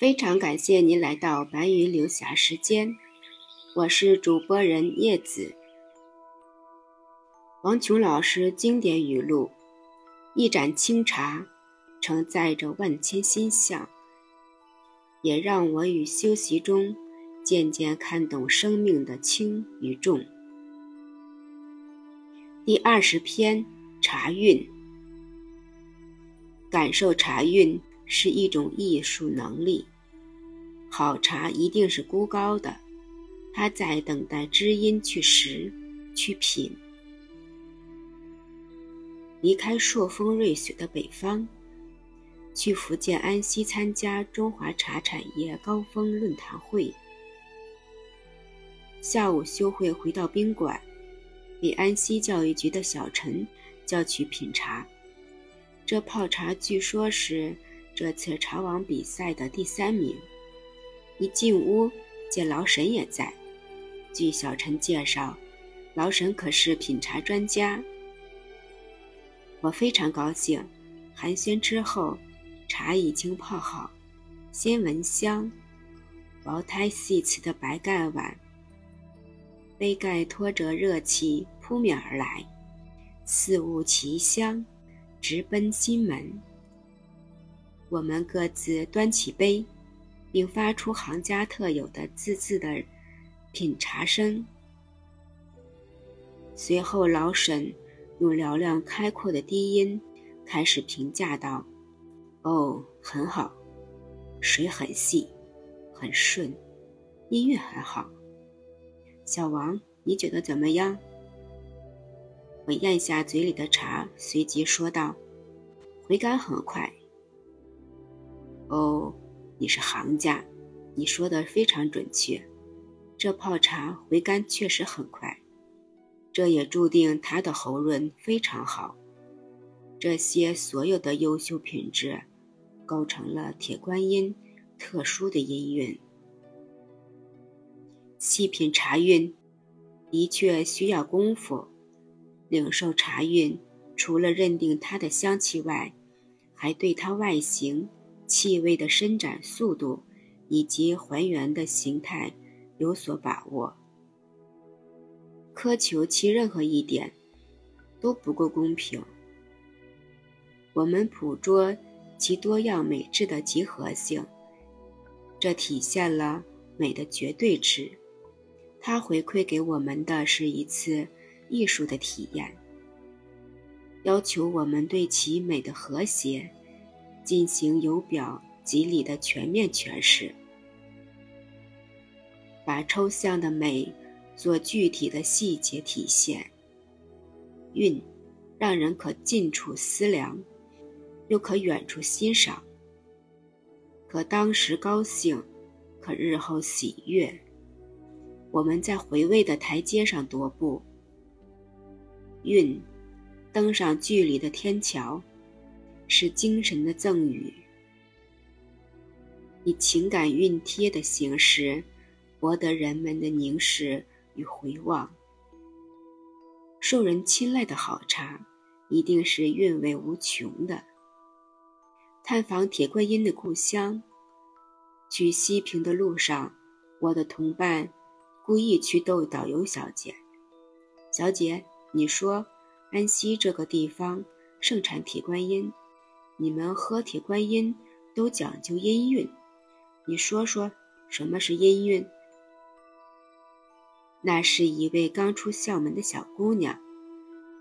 非常感谢您来到白云流霞时间，我是主播人叶子。王琼老师经典语录：一盏清茶，承载着万千心象，也让我与修习中渐渐看懂生命的轻与重。第二十篇茶韵，感受茶韵是一种艺术能力。好茶一定是孤高的，它在等待知音去识、去品。离开朔风瑞雪的北方，去福建安溪参加中华茶产业高峰论坛会。下午休会回到宾馆，被安溪教育局的小陈叫去品茶。这泡茶据说是这次茶王比赛的第三名。一进屋，见老沈也在。据小陈介绍，老沈可是品茶专家。我非常高兴。寒暄之后，茶已经泡好，鲜闻香，薄胎细瓷的白盖碗，杯盖托着热气扑面而来，四物奇香，直奔心门。我们各自端起杯。并发出行家特有的滋滋的品茶声。随后，老沈用嘹亮开阔的低音开始评价道：“哦，很好，水很细，很顺，音乐很好。小王，你觉得怎么样？”我咽下嘴里的茶，随即说道：“回甘很快。”哦。你是行家，你说的非常准确。这泡茶回甘确实很快，这也注定他的喉润非常好。这些所有的优秀品质，构成了铁观音特殊的音韵。细品茶韵，的确需要功夫。领受茶韵，除了认定它的香气外，还对它外形。气味的伸展速度以及还原的形态有所把握，苛求其任何一点都不够公平。我们捕捉其多样美质的集合性，这体现了美的绝对值。它回馈给我们的是一次艺术的体验，要求我们对其美的和谐。进行由表及里的全面诠释，把抽象的美做具体的细节体现。韵，让人可近处思量，又可远处欣赏，可当时高兴，可日后喜悦。我们在回味的台阶上踱步，韵，登上距离的天桥。是精神的赠予，以情感熨贴的形式，博得人们的凝视与回望。受人青睐的好茶，一定是韵味无穷的。探访铁观音的故乡，去西平的路上，我的同伴故意去逗导游小姐：“小姐，你说安溪这个地方盛产铁观音？”你们喝铁观音都讲究音韵，你说说什么是音韵？那是一位刚出校门的小姑娘，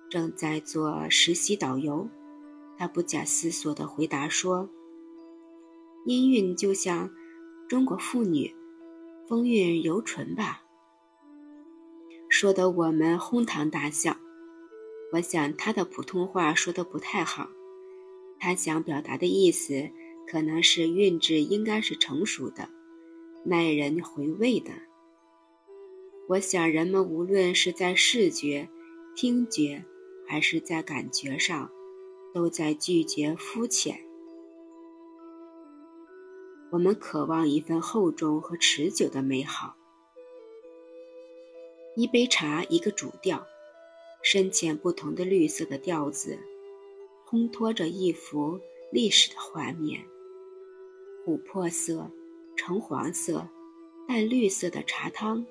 正在做实习导游。她不假思索地回答说：“音韵就像中国妇女风韵犹存吧。”说得我们哄堂大笑。我想她的普通话说得不太好。他想表达的意思，可能是韵致应该是成熟的，耐人回味的。我想，人们无论是在视觉、听觉，还是在感觉上，都在拒绝肤浅。我们渴望一份厚重和持久的美好。一杯茶，一个主调，深浅不同的绿色的调子。烘托着一幅历史的画面，琥珀色、橙黄色、淡绿色的茶汤，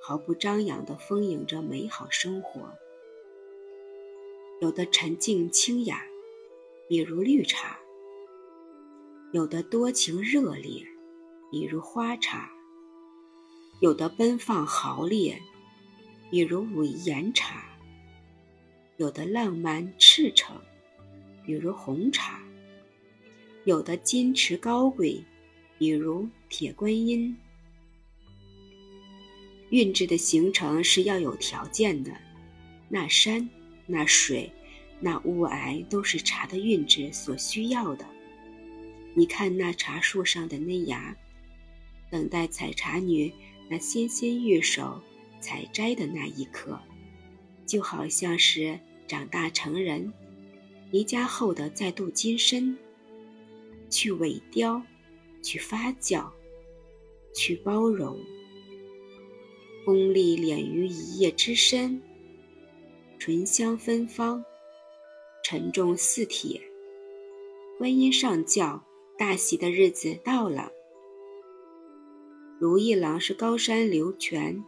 毫不张扬地丰盈着美好生活。有的沉静清雅，比如绿茶；有的多情热烈，比如花茶；有的奔放豪烈，比如武夷岩茶；有的浪漫赤诚，比如红茶；有的矜持高贵，比如铁观音。韵致的形成是要有条件的，那山。那水，那雾霭，都是茶的韵致所需要的。你看那茶树上的嫩芽，等待采茶女那纤纤玉手采摘的那一刻，就好像是长大成人，离家后的再度金身，去萎凋，去发酵，去包容，功力敛于一叶之深。醇香芬芳，沉重似铁。观音上轿，大喜的日子到了。如意郎是高山流泉，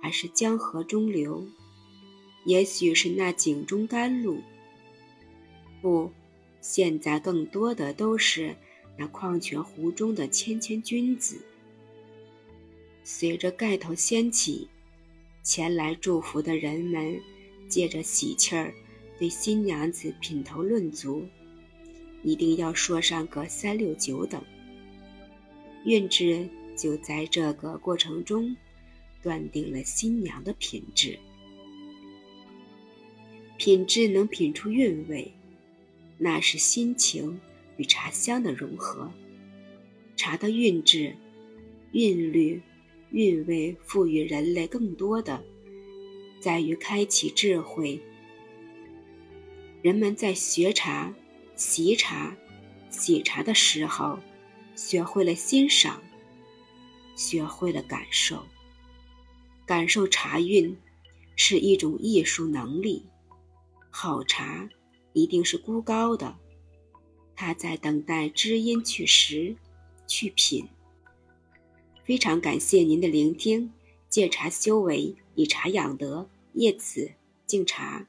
还是江河中流？也许是那井中甘露。不，现在更多的都是那矿泉湖中的谦谦君子。随着盖头掀起，前来祝福的人们。借着喜气儿，对新娘子品头论足，一定要说上个三六九等。韵致就在这个过程中，断定了新娘的品质。品质能品出韵味，那是心情与茶香的融合。茶的韵致、韵律、韵味，赋予人类更多的。在于开启智慧。人们在学茶、习茶、洗茶的时候，学会了欣赏，学会了感受。感受茶韵是一种艺术能力。好茶一定是孤高的，他在等待知音去识、去品。非常感谢您的聆听。戒茶修为，以茶养德，叶子敬茶。